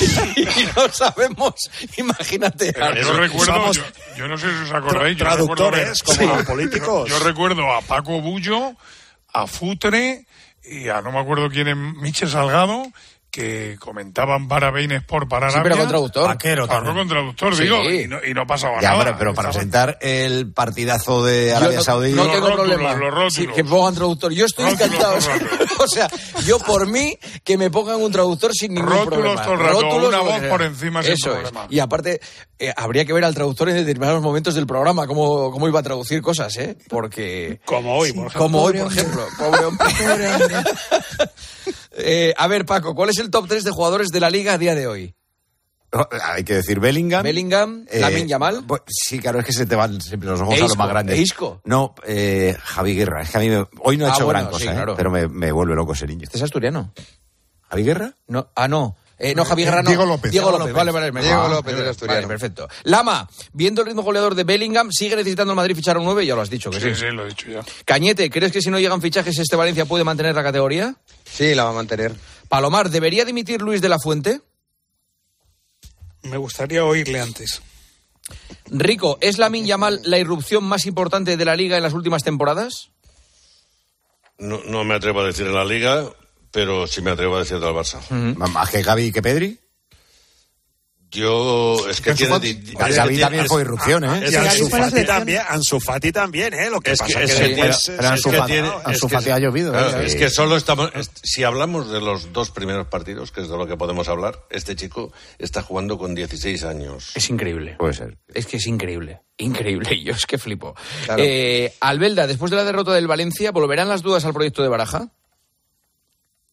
y no sabemos, imagínate. yo recuerdo, yo, no sé si os acordáis, traductores como políticos. Yo, recuerdo a Paco Bullo, a Futre y a no me acuerdo quién es Michel Salgado que comentaban para Bein Sport para sí, pero con traductor. Vaquero, con traductor, digo, y no, y no pasaba ya, nada. Pero, para sentar el partidazo de Arabia Saudí... No tengo problema. sí, que pongan traductor. Yo estoy encantado. o sea, yo por mí, que me pongan un traductor sin ningún Rótulos problema. Todo el rato, Rótulos una voz por encima sin Eso problema. Es. Y aparte, eh, habría que ver al traductor en determinados momentos del programa, cómo, cómo iba a traducir cosas, ¿eh? Porque... Como hoy, por ejemplo. Como hoy, por ejemplo. Pobre hombre. Eh, a ver, Paco, ¿cuál es el top 3 de jugadores de la liga a día de hoy? Hay que decir Bellingham. Bellingham, eh, Lamin Yamal. Pues, sí, claro, es que se te van siempre los ojos Eisco, a lo más grande. Isco. No, eh, Javi Guerra. Es que a mí me, hoy no ha ah, hecho bueno, gran cosa, sí, ¿eh? claro. pero me, me, vuelve loco ese niño. Este es asturiano. ¿Javi Guerra? No, ah, no. Eh, no, Javi Guerra no. Diego López. Diego López, vale, vale. vale Diego López del asturiano. Vale, perfecto. Lama, viendo el ritmo goleador de Bellingham, ¿sigue necesitando el Madrid fichar a un 9? Ya lo has dicho, que sí. Sí, sí, lo he dicho ya. Cañete, ¿crees que si no llegan fichajes este Valencia puede mantener la categoría? Sí, la va a mantener. Palomar, ¿debería dimitir Luis de la Fuente? Me gustaría oírle antes. Rico, ¿es Lamin Yamal la irrupción más importante de la liga en las últimas temporadas? No, no me atrevo a decir en la liga, pero sí me atrevo a decir del Barça. Uh -huh. ¿Más que Gaby y que Pedri? Yo, es que tiene... Gaby también fue irrupción, ¿eh? Y Ansu Fati también, Ansu Fati también, ¿eh? Lo que es pasa que, que, es, Ansu Fati, tiene, Ansu Fati ha llovido. Claro, ¿eh? Es que solo estamos... Si hablamos de los dos primeros partidos, que es de lo que podemos hablar, este chico está jugando con 16 años. Es increíble. Puede ser. Es que es increíble. Increíble. Yo es que flipo. Claro. Eh, Albelda, después de la derrota del Valencia, ¿volverán las dudas al proyecto de Baraja?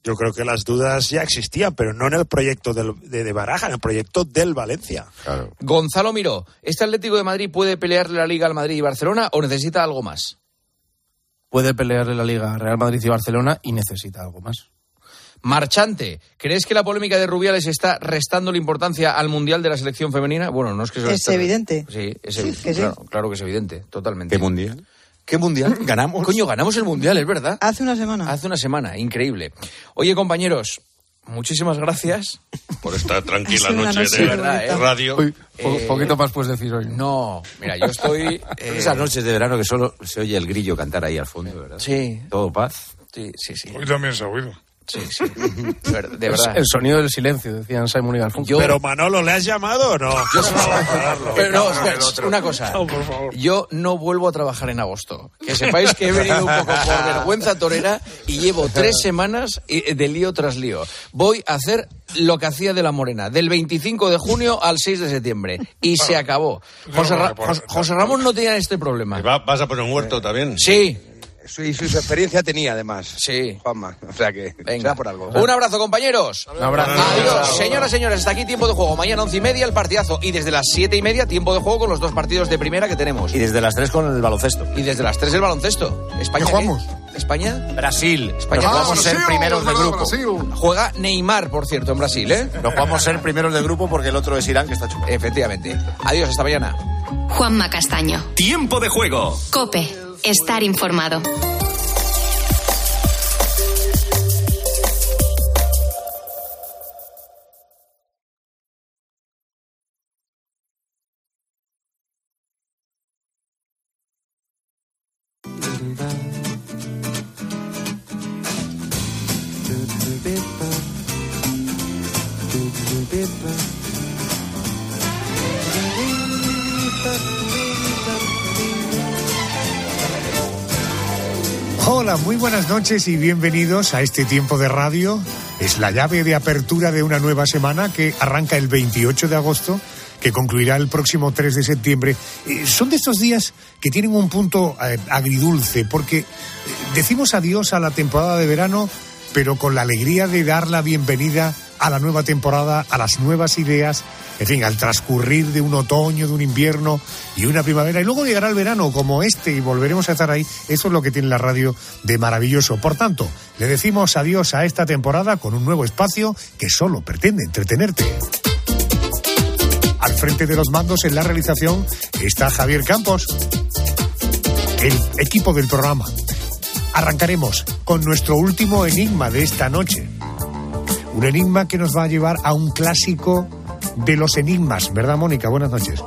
Yo creo que las dudas ya existían, pero no en el proyecto del, de, de, Baraja, en el proyecto del Valencia. Claro. Gonzalo Miró, ¿este Atlético de Madrid puede pelearle la Liga al Madrid y Barcelona o necesita algo más? Puede pelearle la Liga a Real Madrid y Barcelona y necesita algo más. Marchante, ¿crees que la polémica de Rubiales está restando la importancia al Mundial de la selección femenina? Bueno, no es que eso Es evidente. Sí, es Sí, evidente. que sí. Claro, claro que es evidente, totalmente. ¿Qué mundial? ¿Qué mundial? ¿Ganamos? Coño, ganamos el mundial, es verdad. Hace una semana. Hace una semana, increíble. Oye, compañeros, muchísimas gracias. Por esta tranquila noche noche de verdad, ¿eh? radio. Uy, po Eh, poquito más puedes decir hoy. No, mira, yo estoy... eh, Esas noches de verano que solo se oye el grillo cantar ahí al fondo, ¿verdad? Sí, Todo paz. sí, sí, sí. Hoy también se ha oído. Sí, sí. De ver- de Es verdad. el sonido del silencio, decían Simon y Garfunkel. Yo- Pero Manolo, ¿le has llamado o no? Pero no, espera, una cosa. Yo no vuelvo a trabajar en agosto. Que sepáis que he venido un poco por vergüenza torera y llevo tres semanas eh, de lío tras lío. Voy a hacer lo que hacía de la Morena, del 25 de junio al 6 de septiembre. Y se acabó. José, Ra- José- José Ramón no tenía este problema. ¿Y va- ¿Vas a poner un huerto también? Sí, y su experiencia tenía, además. sí. Juanma. O sea que, Venga. sea por algo. Un abrazo, compañeros. Un abrazo. Adiós, señoras, señores. Hasta aquí tiempo de juego. Mañana once y media el partidazo. Y desde las siete y media tiempo de juego con los dos partidos de primera que tenemos. Y desde las tres con el baloncesto. Y desde las 3 el baloncesto. ¿España ¿Qué jugamos? ¿España? Brasil. España. Ah, a ser primeros de grupo. Brasil. Juega Neymar, por cierto, en Brasil, ¿eh? Nos vamos a ser primeros de grupo porque el otro es Irán que está chupado. Efectivamente. Adiós, hasta mañana. Juanma Castaño. Tiempo de juego. Cope. Estar informado. Muy buenas noches y bienvenidos a este tiempo de radio. Es la llave de apertura de una nueva semana que arranca el 28 de agosto, que concluirá el próximo 3 de septiembre. Eh, son de estos días que tienen un punto eh, agridulce, porque eh, decimos adiós a la temporada de verano, pero con la alegría de dar la bienvenida a la nueva temporada, a las nuevas ideas, en fin, al transcurrir de un otoño, de un invierno y una primavera. Y luego llegará el verano como este y volveremos a estar ahí. Eso es lo que tiene la radio de maravilloso. Por tanto, le decimos adiós a esta temporada con un nuevo espacio que solo pretende entretenerte. Al frente de los mandos en la realización está Javier Campos, el equipo del programa. Arrancaremos con nuestro último enigma de esta noche. Un enigma que nos va a llevar a un clásico de los enigmas, ¿verdad, Mónica? Buenas noches.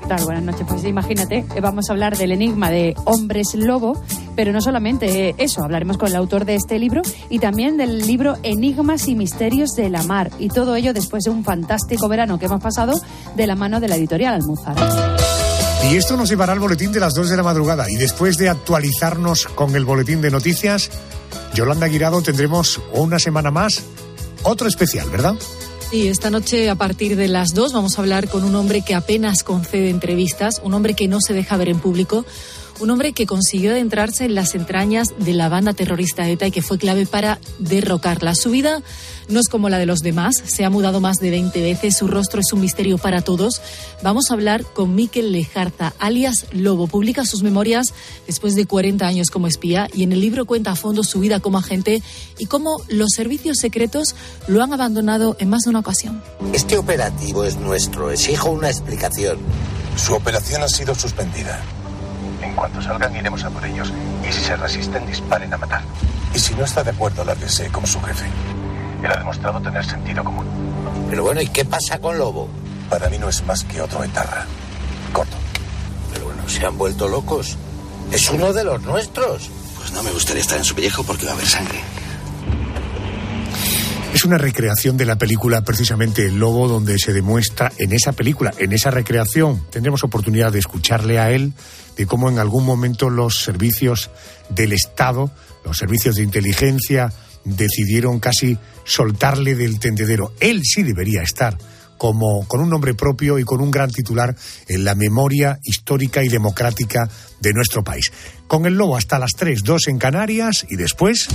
¿Qué tal? Buenas noches. Pues imagínate, eh, vamos a hablar del enigma de hombres lobo, pero no solamente eh, eso, hablaremos con el autor de este libro y también del libro Enigmas y Misterios de la Mar. Y todo ello después de un fantástico verano que hemos pasado de la mano de la editorial Almuzara. Y esto nos llevará al boletín de las 2 de la madrugada. Y después de actualizarnos con el boletín de noticias, Yolanda Guirado tendremos una semana más otro especial, ¿verdad? Sí, esta noche a partir de las 2 vamos a hablar con un hombre que apenas concede entrevistas, un hombre que no se deja ver en público un hombre que consiguió adentrarse en las entrañas de la banda terrorista ETA y que fue clave para derrocarla. Su vida no es como la de los demás, se ha mudado más de 20 veces, su rostro es un misterio para todos. Vamos a hablar con Miquel Lejarza, alias Lobo. Publica sus memorias después de 40 años como espía y en el libro cuenta a fondo su vida como agente y cómo los servicios secretos lo han abandonado en más de una ocasión. Este operativo es nuestro, exijo una explicación. Su operación ha sido suspendida. En cuanto salgan, iremos a por ellos. Y si se resisten, disparen a matar. Y si no está de acuerdo, la sé como su jefe. Él ha demostrado tener sentido común. Pero bueno, ¿y qué pasa con Lobo? Para mí no es más que otro etarra. Corto. Pero bueno, se han vuelto locos. Es uno de los nuestros. Pues no me gustaría estar en su pellejo porque va a haber sangre. Es una recreación de la película precisamente El Lobo, donde se demuestra en esa película, en esa recreación, tendremos oportunidad de escucharle a él, de cómo en algún momento los servicios del Estado, los servicios de inteligencia, decidieron casi soltarle del tendedero. Él sí debería estar como con un nombre propio y con un gran titular en la memoria histórica y democrática de nuestro país. Con el lobo hasta las 3, 2 en Canarias y después...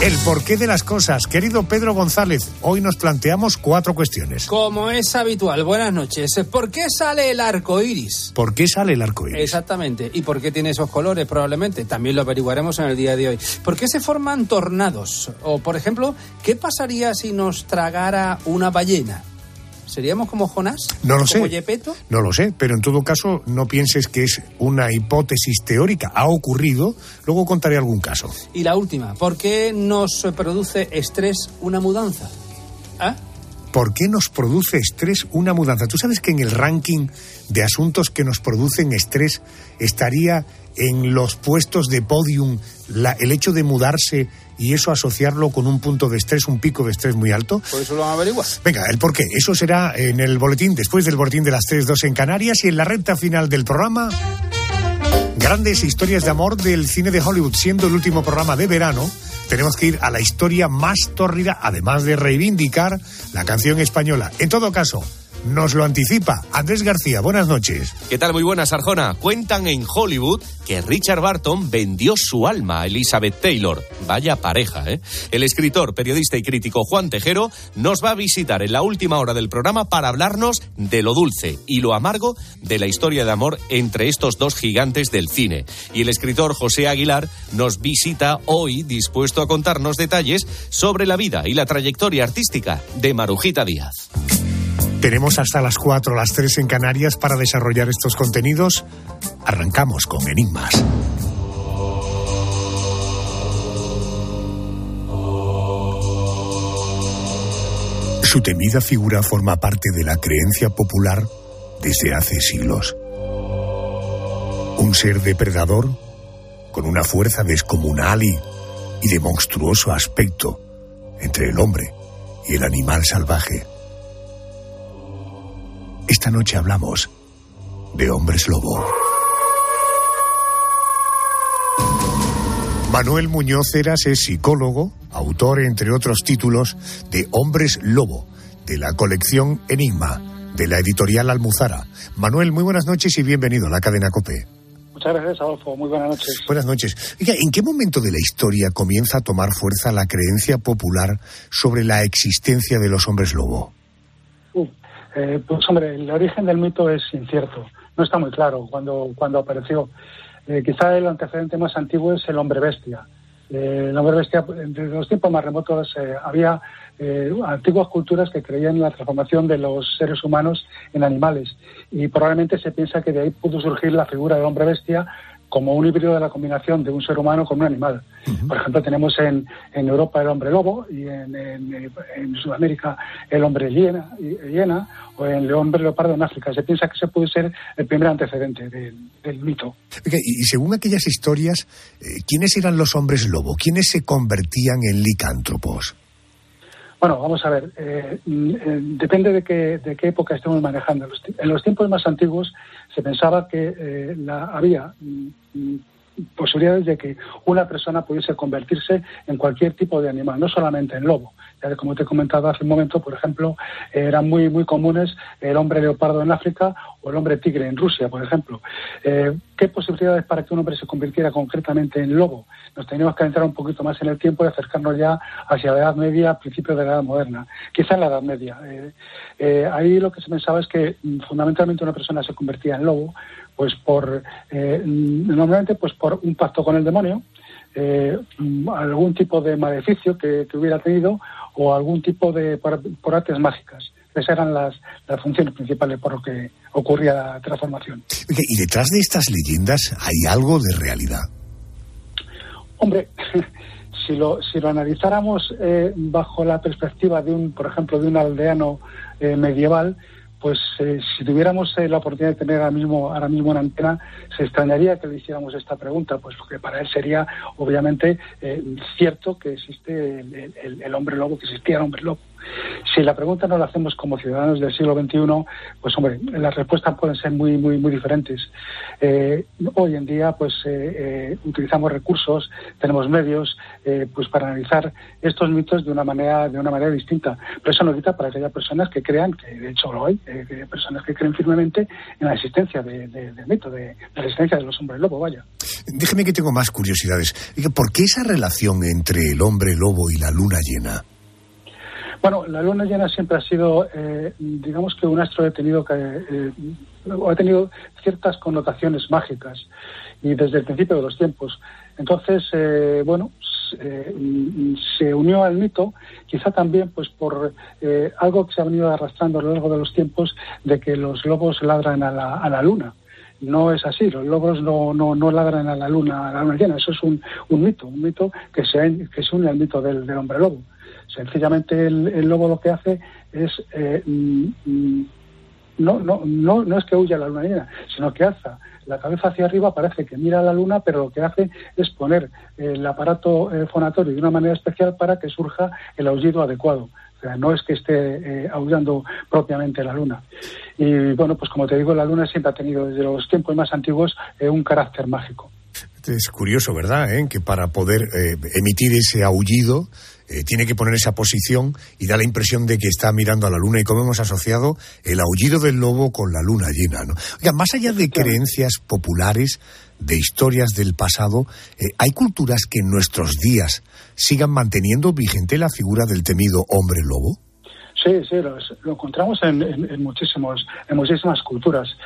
El porqué de las cosas. Querido Pedro González, hoy nos planteamos cuatro cuestiones. Como es habitual, buenas noches. ¿Por qué sale el arco iris? ¿Por qué sale el arco iris? Exactamente. ¿Y por qué tiene esos colores? Probablemente. También lo averiguaremos en el día de hoy. ¿Por qué se forman tornados? O, por ejemplo, ¿qué pasaría si nos tragara una ballena? ¿Seríamos como Jonás? No lo sé. Yepeto? No lo sé, pero en todo caso no pienses que es una hipótesis teórica. Ha ocurrido, luego contaré algún caso. Y la última, ¿por qué nos produce estrés una mudanza? ¿Ah? ¿Por qué nos produce estrés una mudanza? Tú sabes que en el ranking de asuntos que nos producen estrés estaría en los puestos de podium el hecho de mudarse y eso asociarlo con un punto de estrés, un pico de estrés muy alto. Por eso lo van a averiguar. Venga, el por qué. Eso será en el boletín, después del boletín de las 3.2 en Canarias y en la recta final del programa. Grandes historias de amor del cine de Hollywood, siendo el último programa de verano. Tenemos que ir a la historia más tórrida, además de reivindicar la canción española. En todo caso, nos lo anticipa Andrés García. Buenas noches. ¿Qué tal? Muy buenas, Arjona. Cuentan en Hollywood que Richard Barton vendió su alma a Elizabeth Taylor. Vaya pareja, ¿eh? El escritor, periodista y crítico Juan Tejero nos va a visitar en la última hora del programa para hablarnos de lo dulce y lo amargo de la historia de amor entre estos dos gigantes del cine. Y el escritor José Aguilar nos visita hoy dispuesto a contarnos detalles sobre la vida y la trayectoria artística de Marujita Díaz. Tenemos hasta las 4, las 3 en Canarias para desarrollar estos contenidos. Arrancamos con Enigmas. Su temida figura forma parte de la creencia popular desde hace siglos. Un ser depredador con una fuerza descomunal y, y de monstruoso aspecto entre el hombre y el animal salvaje. Esta noche hablamos de hombres lobo. Manuel Muñoz Eras es psicólogo, autor, entre otros títulos, de Hombres Lobo, de la colección Enigma, de la editorial Almuzara. Manuel, muy buenas noches y bienvenido a la cadena COPE. Muchas gracias, Adolfo. Muy buenas noches. Buenas noches. ¿en qué momento de la historia comienza a tomar fuerza la creencia popular sobre la existencia de los hombres lobo? Eh, pues hombre, el origen del mito es incierto, no está muy claro cuando, cuando apareció. Eh, quizá el antecedente más antiguo es el hombre bestia. Eh, el hombre bestia, entre los tiempos más remotos, había antiguas culturas que creían en la transformación de los seres humanos en animales y probablemente se piensa que de ahí pudo surgir la figura del hombre bestia como un híbrido de la combinación de un ser humano con un animal. Por ejemplo, tenemos en, en, Europa el hombre lobo y en, en, Sudamérica el hombre hiena, hiena, o el hombre leopardo en África. Se piensa que ese puede ser el primer antecedente del, mito. y, según aquellas historias, eh, ¿quiénes eran los hombres lobo? ¿Quiénes se convertían en licántropos? Bueno, vamos a ver, eh, mm, eh, depende de qué, de qué época estemos manejando. En los tiempos más antiguos se pensaba que eh, la, había mm, mm, posibilidades de que una persona pudiese convertirse en cualquier tipo de animal, no solamente en lobo. Ya que, como te he comentado hace un momento, por ejemplo, eran muy, muy comunes el hombre leopardo en África o el hombre tigre en Rusia, por ejemplo. Eh, ¿Qué posibilidades para que un hombre se convirtiera concretamente en lobo? Nos teníamos que entrar un poquito más en el tiempo y acercarnos ya hacia la Edad Media, principios de la Edad Moderna, quizá en la Edad Media. Eh, eh, ahí lo que se pensaba es que mm, fundamentalmente una persona se convertía en lobo pues por eh, normalmente pues por un pacto con el demonio eh, algún tipo de maleficio que, hubiera tenido o algún tipo de por, artes mágicas esas eran las, las, funciones principales por lo que ocurría la transformación. ¿Y detrás de estas leyendas hay algo de realidad? Hombre, si lo, si lo analizáramos eh, bajo la perspectiva de un, por ejemplo, de un aldeano medieval, pues eh, si tuviéramos eh, la oportunidad de tener ahora mismo, ahora mismo antena, se extrañaría que le hiciéramos esta pregunta, pues porque para él sería obviamente eh, cierto que existe el, hombre lobo, que existía el hombre lobo. Si la pregunta no la hacemos como ciudadanos del siglo XXI, pues hombre, las respuestas pueden ser muy, muy, muy diferentes. Eh, hoy en día, pues eh, eh, utilizamos recursos, tenemos medios, pues para analizar estos mitos de una manera, de una manera distinta. Pero eso no quita para que haya personas que crean, que de hecho lo hay, personas que creen firmemente en la existencia del mito, de, la existencia de los hombres lobo, vaya. Déjeme que tengo más curiosidades. ¿Por qué esa relación entre el hombre lobo y la luna llena? Bueno, la luna llena siempre ha sido, eh, digamos que un astro ha tenido, que, eh, ha tenido ciertas connotaciones mágicas y desde el principio de los tiempos. Entonces, eh, bueno, se unió al mito, quizá también pues por algo que se ha venido arrastrando a lo largo de los tiempos de que los lobos ladran a la, a la luna no es así, los lobos no, no, no ladran a la luna, a la luna llena, eso es un, un mito, un mito que se, que se une al mito del hombre lobo. Sencillamente el, lobo lo que hace es eh, mm, mm, no, no, no, no es que huya la luna llena, sino que alza la cabeza hacia arriba, parece que mira a la luna, pero lo que hace es poner el aparato eh, fonatorio de una manera especial para que surja el aullido adecuado. O sea, no es que esté eh, aullando propiamente la luna. Y bueno, pues como te digo, la luna siempre ha tenido desde los tiempos más antiguos un carácter mágico. Es curioso, ¿verdad? Que para poder emitir ese aullido eh, tiene que poner esa posición y da la impresión de que está mirando a la luna y como hemos asociado el aullido del lobo con la luna llena. ¿no? Oiga, más allá de creencias populares, de historias del pasado, eh, ¿hay culturas que en nuestros días sigan manteniendo vigente la figura del temido hombre lobo? Sí, sí, lo, encontramos en, muchísimos, en muchísimas culturas.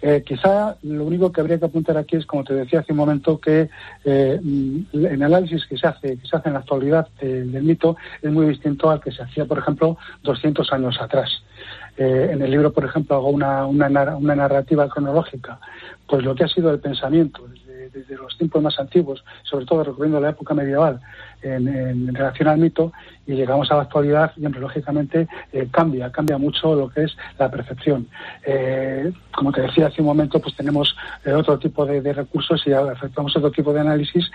Eh, quizá lo único que habría que apuntar aquí es, como te decía hace un momento, que eh, el análisis que se hace, que se hace en la actualidad del mito es muy distinto al que se hacía, por ejemplo, 200 años atrás. Eh, en el libro, por ejemplo, hago una, una, una narrativa cronológica, pues lo que ha sido el pensamiento desde los tiempos más antiguos, sobre todo recorriendo la época medieval en, relación al mito, y llegamos a la actualidad y, lógicamente, eh, cambia, cambia mucho lo que es la percepción. Eh, como te decía hace un momento, pues tenemos eh, otro tipo de, recursos y efectuamos otro tipo de análisis,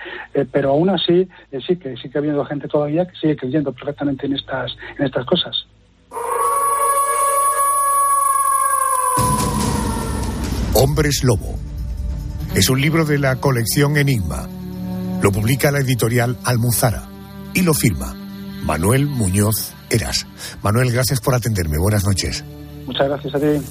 pero aún así sí que sigue habiendo gente todavía que sigue creyendo perfectamente en estas, en estas cosas. Hombres Lobo es un libro de la colección Enigma. Lo publica la editorial Almuzara y lo firma Manuel Muñoz Eras. Manuel, gracias por atenderme. Buenas noches. Muchas gracias a ti.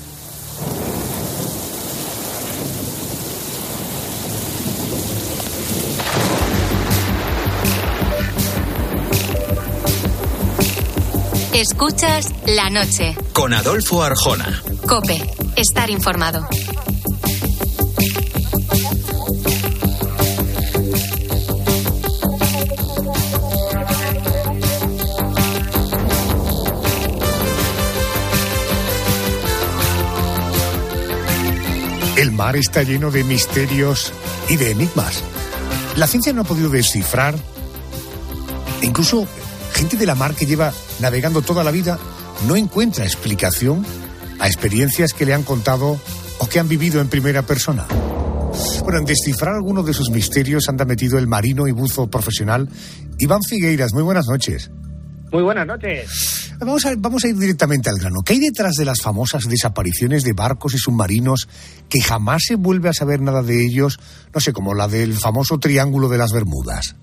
Escuchas la noche. Con Adolfo Arjona. Cope. Estar informado. Mar está lleno de misterios y de enigmas. La ciencia no ha podido descifrar, incluso gente de la mar que lleva navegando toda la vida no encuentra explicación a experiencias que le han contado o que han vivido en primera persona. Bueno, en descifrar algunos de sus misterios anda metido el marino y buzo profesional Iván Figueiras. Muy buenas noches. Muy buenas noches. Vamos a, vamos a ir directamente al grano. ¿Qué hay detrás de las famosas desapariciones de barcos y submarinos que jamás se vuelve a saber nada de ellos? No sé, como la del famoso Triángulo de las Bermudas.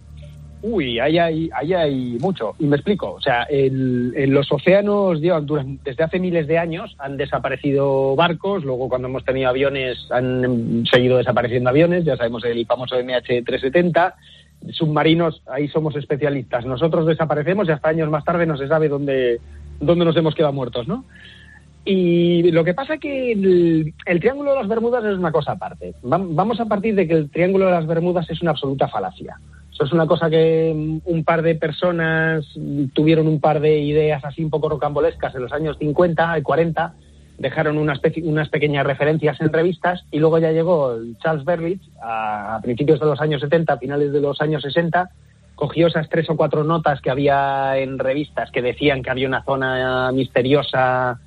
Uy, ahí hay, ahí hay mucho. Y me explico. O sea, en, los océanos durante- desde hace miles de años han desaparecido barcos. Luego, cuando hemos tenido aviones, han seguido desapareciendo aviones. Ya sabemos el famoso MH370. Submarinos, ahí somos especialistas. Nosotros desaparecemos y hasta años más tarde no se sabe dónde, dónde nos hemos quedado muertos, ¿no? Y lo que pasa que el, Triángulo de las Bermudas es una cosa aparte. Vam- Vamos a partir de que el Triángulo de las Bermudas es una absoluta falacia. Eso es una cosa que un par de personas tuvieron un par de ideas así un poco rocambolescas en los años 50 y 40, dejaron unas, unas pequeñas referencias en revistas y luego ya llegó Charles Berlitz a, a principios de los años 70, finales de los años 60, cogió esas tres o cuatro notas que había en revistas que decían que había una zona misteriosa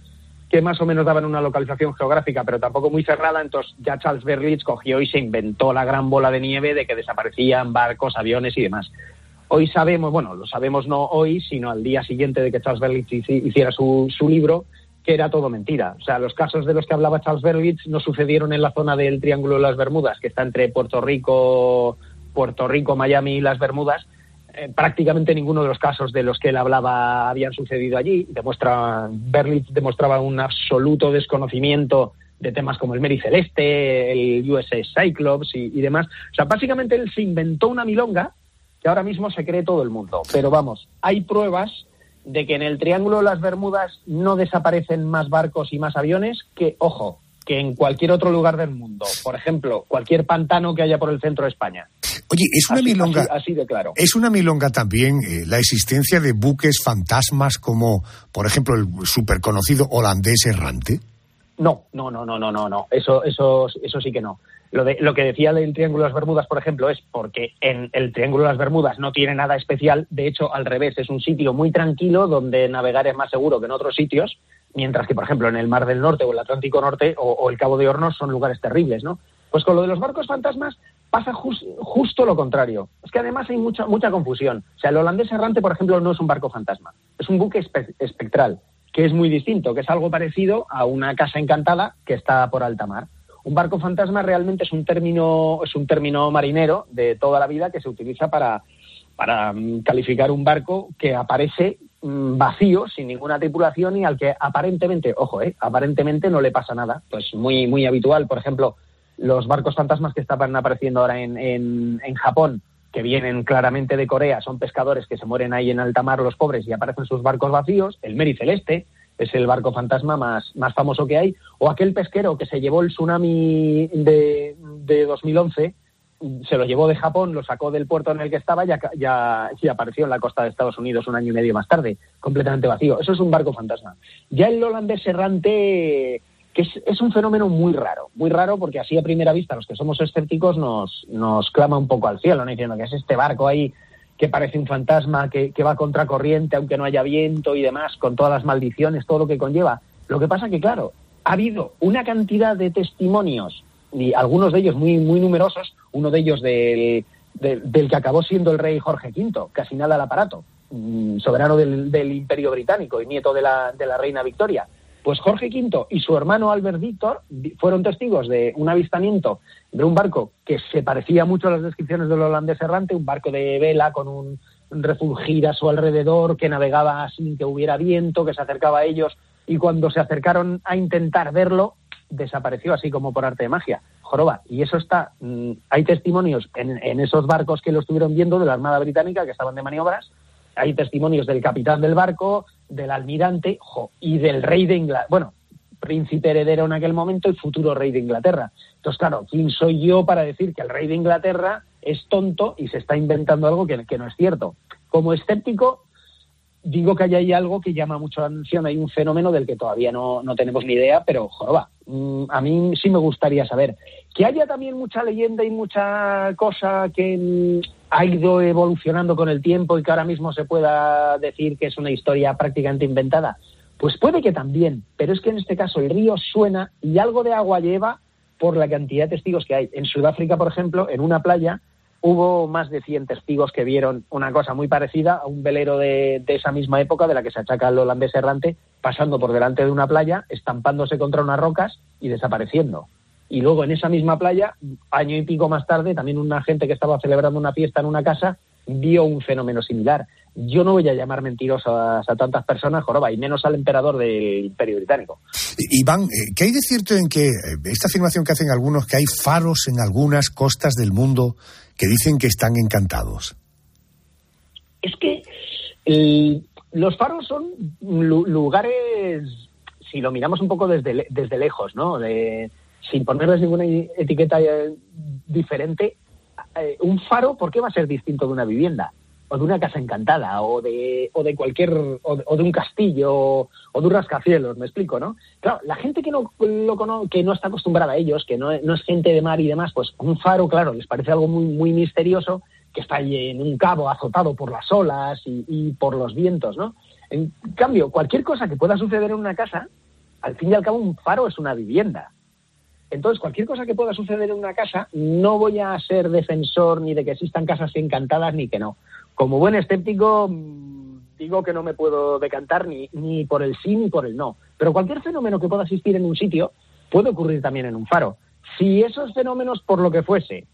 que más o menos daban una localización geográfica, pero tampoco muy cerrada. Entonces ya Charles Berlitz cogió y se inventó la gran bola de nieve de que desaparecían barcos, aviones y demás. Hoy sabemos, bueno, lo sabemos no hoy, sino al día siguiente de que Charles Berlitz hici- hiciera su, su libro, que era todo mentira. O sea, los casos de los que hablaba Charles Berlitz no sucedieron en la zona del Triángulo de las Bermudas, que está entre Puerto Rico, Puerto Rico, Miami y las Bermudas, eh, prácticamente ninguno de los casos de los que él hablaba habían sucedido allí. Demuestra, Berlitz demostraba un absoluto desconocimiento de temas como el Mary Celeste, el USS Cyclops y, y demás. O sea, básicamente él se inventó una milonga que ahora mismo se cree todo el mundo. Pero vamos, hay pruebas de que en el Triángulo de las Bermudas no desaparecen más barcos y más aviones que, ojo, que en cualquier otro lugar del mundo. Por ejemplo, cualquier pantano que haya por el centro de España. Oye, es una Así- milonga. así- así de claro. Es una milonga también eh, la existencia de buques fantasmas como, por ejemplo, el súper conocido holandés errante. No, no, no, no, no, no, no. Eso, eso, eso sí que no. Lo, que decía del Triángulo de las Bermudas, por ejemplo, es porque en el Triángulo de las Bermudas no tiene nada especial. De hecho, al revés, es un sitio muy tranquilo donde navegar es más seguro que en otros sitios, mientras que, por ejemplo, en el Mar del Norte o el Atlántico Norte o, el Cabo de Hornos son lugares terribles, ¿no? Pues con lo de los barcos fantasmas pasa jus- justo lo contrario. Es que además hay mucha, mucha confusión. O sea, el holandés errante, por ejemplo, no es un barco fantasma, es un buque espe- espectral, que es muy distinto, que es algo parecido a una casa encantada que está por alta mar. Un barco fantasma realmente es un término, es un término marinero de toda la vida que se utiliza para, para mm, calificar un barco que aparece mm, vacío, sin ninguna tripulación y al que aparentemente, ojo, eh, aparentemente no le pasa nada. Pues muy, muy habitual, por ejemplo, los barcos fantasmas que estaban apareciendo ahora en, en, en Japón, que vienen claramente de Corea, son pescadores que se mueren ahí en alta mar los pobres y aparecen sus barcos vacíos. El Mary Celeste es el barco fantasma más, más famoso que hay. O aquel pesquero que se llevó el tsunami de, de 2011 se lo llevó de Japón, lo sacó del puerto en el que estaba y, y apareció en la costa de Estados Unidos un año y medio más tarde, completamente vacío. Eso es un barco fantasma. Ya el holandés errante, que es, es un fenómeno muy raro, muy raro porque así a primera vista los que somos escépticos nos, nos clama un poco al cielo, ¿no? diciendo que es este barco ahí que parece un fantasma, que, que va contracorriente aunque no haya viento y demás, con todas las maldiciones, todo lo que conlleva. Lo que pasa que, claro, ha habido una cantidad de testimonios y algunos de ellos muy, muy numerosos, uno de ellos del, del, que acabó siendo el rey Jorge V, casi nada al aparato, mm, soberano del, del Imperio Británico y nieto de la, de la reina Victoria. Pues Jorge V y su hermano Albert Víctor fueron testigos de un avistamiento de un barco que se parecía mucho a las descripciones del holandés errante, un barco de vela con un refulgir a su alrededor, que navegaba sin que hubiera viento, que se acercaba a ellos y cuando se acercaron a intentar verlo, desapareció así como por arte de magia. Joroba, y eso está, mm, hay testimonios en, en esos barcos que lo estuvieron viendo de la Armada Británica que estaban de maniobras, hay testimonios del capitán del barco, del almirante jo, y del rey de Inglaterra, bueno, príncipe heredero en aquel momento y futuro rey de Inglaterra. Entonces, claro, ¿quién soy yo para decir que el rey de Inglaterra es tonto y se está inventando algo que, que no es cierto? Como escéptico, digo que hay algo que llama mucho la atención. Hay un fenómeno del que todavía no, no tenemos ni idea, pero joroba, mm, a mí sí me gustaría saber. Que haya también mucha leyenda y mucha cosa que mm, ha ido evolucionando con el tiempo y que ahora mismo se pueda decir que es una historia prácticamente inventada. Pues puede que también, pero es que en este caso el río suena y algo de agua lleva por la cantidad de testigos que hay. En Sudáfrica, por ejemplo, en una playa hubo más de 100 testigos que vieron una cosa muy parecida a un velero de, esa misma época de la que se achaca el holandés errante, pasando por delante de una playa, estampándose contra unas rocas y desapareciendo. Y luego en esa misma playa, año y pico más tarde, también una gente que estaba celebrando una fiesta en una casa vio un fenómeno similar. Yo no voy a llamar mentirosas a tantas personas, joroba, y menos al emperador del Imperio Británico. Iván, eh, ¿qué hay de cierto en que eh, esta afirmación que hacen algunos, que hay faros en algunas costas del mundo que dicen que están encantados? Es que los faros son lu- lugares, si lo miramos un poco desde, desde lejos, ¿no? De- sin ponerles ninguna etiqueta eh, diferente, eh, un faro, ¿por qué va a ser distinto de una vivienda? O de una casa encantada, o de, o de cualquier, o de, un castillo, o, de un rascacielos, me explico, ¿no? Claro, la gente que no, lo que no está acostumbrada a ellos, que no, no es gente de mar y demás, pues un faro, claro, les parece algo muy, muy misterioso, que está ahí en un cabo azotado por las olas y por los vientos, ¿no? En cambio, cualquier cosa que pueda suceder en una casa, al fin y al cabo un faro es una vivienda. Entonces, cualquier cosa que pueda suceder en una casa, no voy a ser defensor ni de que existan casas encantadas ni que no. Como buen escéptico, mm, digo que no me puedo decantar ni, ni por el sí ni por el no. Pero cualquier fenómeno que pueda existir en un sitio puede ocurrir también en un faro. Si esos fenómenos, por lo que fuese,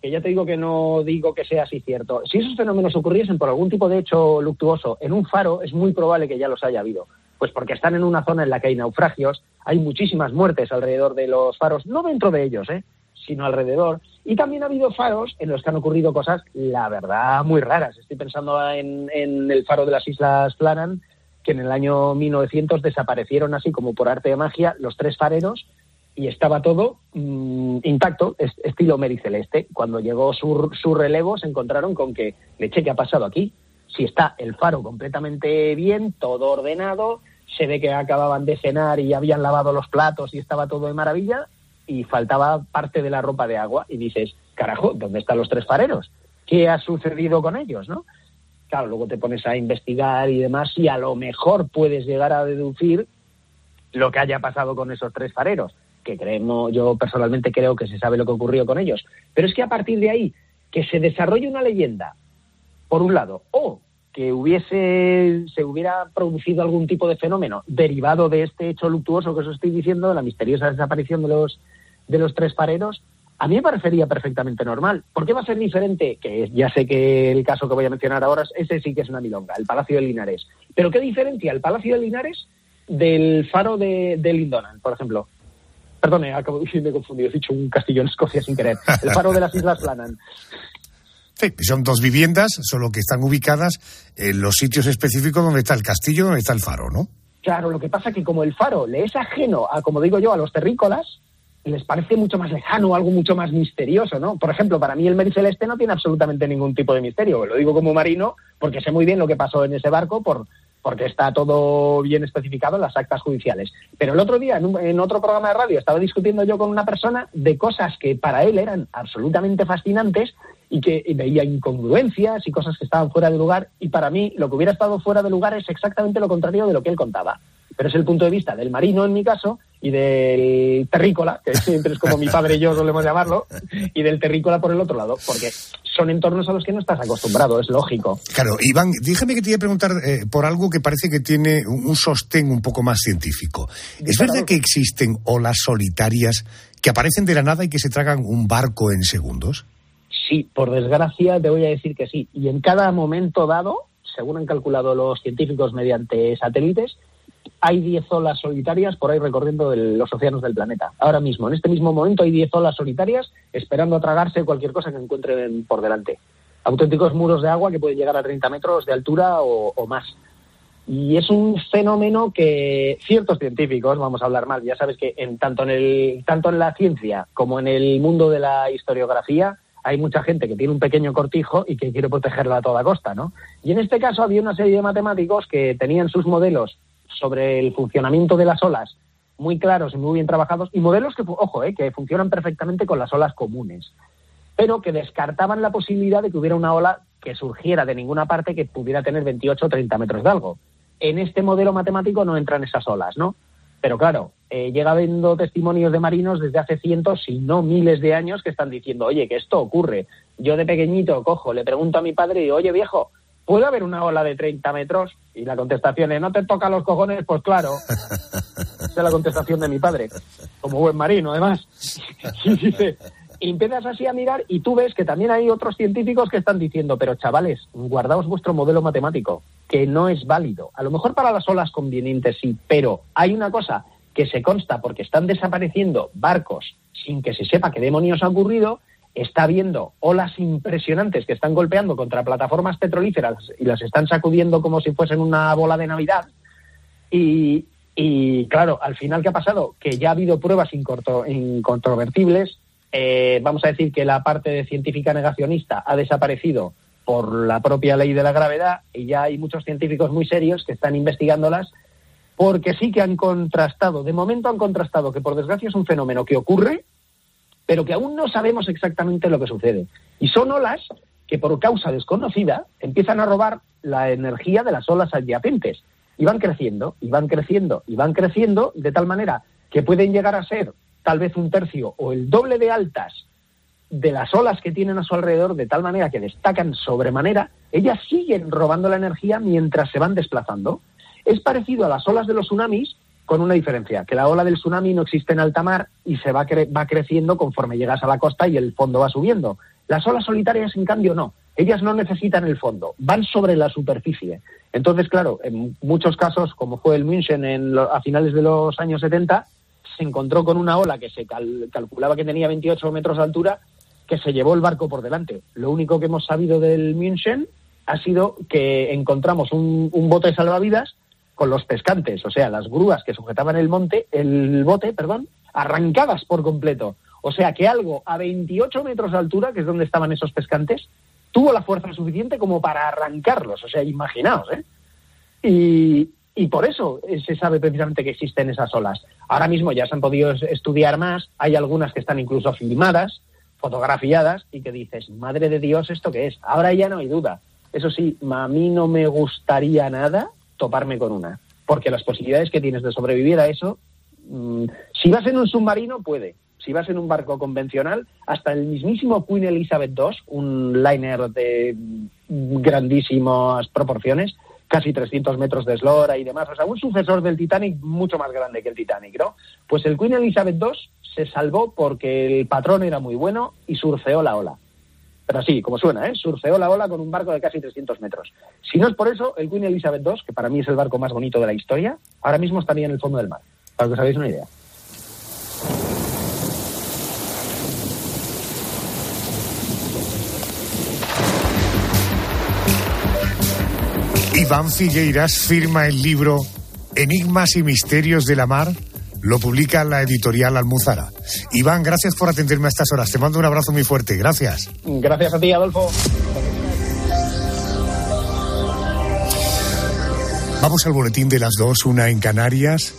que ya te digo que no digo que sea así cierto, si esos fenómenos ocurriesen por algún tipo de hecho luctuoso en un faro, es muy probable que ya los haya habido. Pues porque están en una zona en la que hay naufragios, hay muchísimas muertes alrededor de los faros, no dentro de ellos, ¿eh? Sino alrededor. Y también ha habido faros en los que han ocurrido cosas, la verdad, muy raras. Estoy pensando en, el faro de las Islas Flannan, que en el año 1900 desaparecieron así como por arte de magia los tres fareros y estaba todo mm, intacto, es- estilo mericeleste. Cuando llegó su, su relevo se encontraron con que, leche, ¿qué ha pasado aquí? Si está el faro completamente bien, todo ordenado, se ve que acababan de cenar y habían lavado los platos y estaba todo de maravilla y faltaba parte de la ropa de agua y dices, carajo, ¿dónde están los tres fareros? ¿Qué ha sucedido con ellos, no? Claro, luego te pones a investigar y demás y a lo mejor puedes llegar a deducir lo que haya pasado con esos tres fareros, que creemos, yo personalmente creo que se sabe lo que ocurrió con ellos. Pero es que a partir de ahí, que se desarrolle una leyenda, por un lado, o que hubiese, se hubiera producido algún tipo de fenómeno derivado de este hecho luctuoso que os estoy diciendo, de la misteriosa desaparición de los, de los tres fareros, a mí me parecería perfectamente normal. ¿Por qué va a ser diferente? Que ya sé que el caso que voy a mencionar ahora, ese sí que es una milonga, el Palacio de Linares. Pero ¿qué diferencia el Palacio de Linares del faro de, de Lindonan, por ejemplo? Perdone, acabo de me he confundido, he dicho un castillo en Escocia sin querer. El faro de las Islas Flannan. Sí, son dos viviendas, solo que están ubicadas en los sitios específicos donde está el castillo, donde está el faro, ¿no? Claro, lo que pasa que como el faro le es ajeno a, como digo yo, a los terrícolas, les parece mucho más lejano, algo mucho más misterioso, ¿no? Por ejemplo, para mí el Mericeleste no tiene absolutamente ningún tipo de misterio. Lo digo como marino porque sé muy bien lo que pasó en ese barco por, porque está todo bien especificado en las actas judiciales. Pero el otro día, en, un- en otro programa de radio, estaba discutiendo yo con una persona de cosas que para él eran absolutamente fascinantes y que veía incongruencias y cosas que estaban fuera de lugar. Y para mí, lo que hubiera estado fuera de lugar es exactamente lo contrario de lo que él contaba. Pero es el punto de vista del marino, en mi caso, y del terrícola, que siempre es como mi padre y yo solemos llamarlo, y del terrícola por el otro lado, porque son entornos a los que no estás acostumbrado, es lógico. Claro, Iván, déjame que te iba a preguntar eh, por algo que parece que tiene un, un sostén un poco más científico. ¿Es verdad que existen olas solitarias que aparecen de la nada y que se tragan un barco en segundos? Sí, por desgracia te voy a decir que sí. Y en cada momento dado, según han calculado los científicos mediante satélites, hay 10 olas solitarias por ahí recorriendo el- los océanos del planeta. Ahora mismo, en este mismo momento, hay 10 olas solitarias esperando a tragarse cualquier cosa que encuentren por delante. Auténticos muros de agua que pueden llegar a 30 metros de altura o, o más. Y es un fenómeno que ciertos científicos, vamos a hablar mal, ya sabes que en, tanto, en el, tanto en la ciencia como en el mundo de la historiografía hay mucha gente que tiene un pequeño cortijo y que quiere protegerla a toda costa, ¿no? Y en este caso había una serie de matemáticos que tenían sus modelos sobre el funcionamiento de las olas muy claros y muy bien trabajados y modelos que, ojo, eh, que funcionan perfectamente con las olas comunes, pero que descartaban la posibilidad de que hubiera una ola que surgiera de ninguna parte que pudiera tener 28 o 30 metros de algo. En este modelo matemático no entran esas olas, ¿no? Pero claro, eh, llega habiendo testimonios de marinos desde hace cientos, si no miles de años, que están diciendo, oye, que esto ocurre. Yo de pequeñito cojo, le pregunto a mi padre y oye, viejo, ¿puede haber una ola de 30 metros? Y la contestación es, ¿no te toca los cojones? Pues claro. Esa es la contestación de mi padre, como buen marino, además. Y dice, y empiezas así a mirar y tú ves que también hay otros científicos que están diciendo, pero chavales, guardaos vuestro modelo matemático, que no es válido. A lo mejor para las olas convenientes sí, pero hay una cosa que se consta porque están desapareciendo barcos sin que se sepa qué demonios ha ocurrido, está habiendo olas impresionantes que están golpeando contra plataformas petrolíferas y las están sacudiendo como si fuesen una bola de Navidad. Y, y claro, al final, ¿qué ha pasado? Que ya ha habido pruebas incontrovertibles. Eh, vamos a decir que la parte científica negacionista ha desaparecido por la propia ley de la gravedad y ya hay muchos científicos muy serios que están investigándolas porque sí que han contrastado, de momento han contrastado que por desgracia es un fenómeno que ocurre, pero que aún no sabemos exactamente lo que sucede. Y son olas que por causa desconocida empiezan a robar la energía de las olas adyacentes y van creciendo, y van creciendo, y van creciendo, de tal manera que pueden llegar a ser tal vez un tercio o el doble de altas de las olas que tienen a su alrededor, de tal manera que destacan sobremanera, ellas siguen robando la energía mientras se van desplazando. Es parecido a las olas de los tsunamis, con una diferencia, que la ola del tsunami no existe en alta mar y se va, cre va creciendo conforme llegas a la costa y el fondo va subiendo. Las olas solitarias, en cambio, no. Ellas no necesitan el fondo, van sobre la superficie. Entonces, claro, en muchos casos, como fue el München en a finales de los años 70, se encontró con una ola que se cal calculaba que tenía 28 metros de altura, que se llevó el barco por delante. Lo único que hemos sabido del München ha sido que encontramos un, un bote de salvavidas con los pescantes, o sea, las grúas que sujetaban el monte, el bote, perdón, arrancadas por completo. O sea, que algo a 28 metros de altura, que es donde estaban esos pescantes, tuvo la fuerza suficiente como para arrancarlos. O sea, imaginaos, ¿eh? Y, y por eso se sabe precisamente que existen esas olas. Ahora mismo ya se han podido estudiar más, hay algunas que están incluso filmadas, fotografiadas, y que dices, madre de Dios, ¿esto qué es? Ahora ya no hay duda. Eso sí, a mí no me gustaría nada toparme con una, porque las posibilidades que tienes de sobrevivir a eso, mmm, si vas en un submarino, puede. Si vas en un barco convencional, hasta el mismísimo Queen Elizabeth II, un liner de grandísimas proporciones, casi 300 metros de eslora y demás, o sea, un sucesor del Titanic mucho más grande que el Titanic, ¿no? Pues el Queen Elizabeth II se salvó porque el patrón era muy bueno y surfeó la ola. Pero así, como suena, ¿eh? surfeó la ola con un barco de casi 300 metros. Si no es por eso, el Queen Elizabeth II, que para mí es el barco más bonito de la historia, ahora mismo estaría en el fondo del mar, para que os hagáis una idea. Iván Figueiras firma el libro Enigmas y Misterios de la Mar. Lo publica la editorial Almuzara. Iván, gracias por atenderme a estas horas. Te mando un abrazo muy fuerte. Gracias. Gracias a ti, Adolfo. Vamos al boletín de las dos, una en Canarias.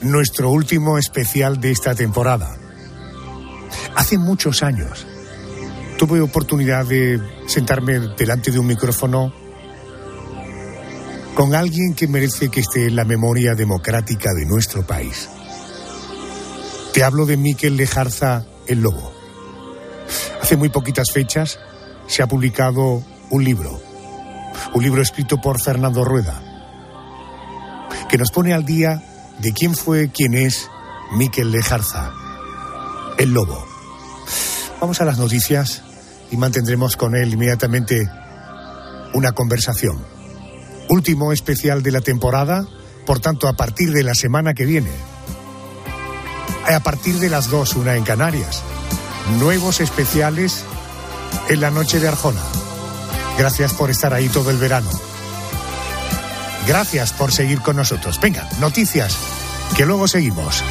Nuestro último especial de esta temporada. Hace muchos años tuve oportunidad de sentarme delante de un micrófono con alguien que merece que esté en la memoria democrática de nuestro país. Te hablo de Miquel Lejarza el Lobo. Hace muy poquitas fechas se ha publicado un libro, un libro escrito por Fernando Rueda, que nos pone al día de quién fue, quién es Miquel Lejarza, el Lobo. Vamos a las noticias y mantendremos con él inmediatamente una conversación último especial de la temporada, por tanto a partir de la semana que viene. A partir de las dos, una en Canarias. Nuevos especiales en la noche de Arjona. Gracias por estar ahí todo el verano. Gracias por seguir con nosotros. Venga, noticias, que luego seguimos.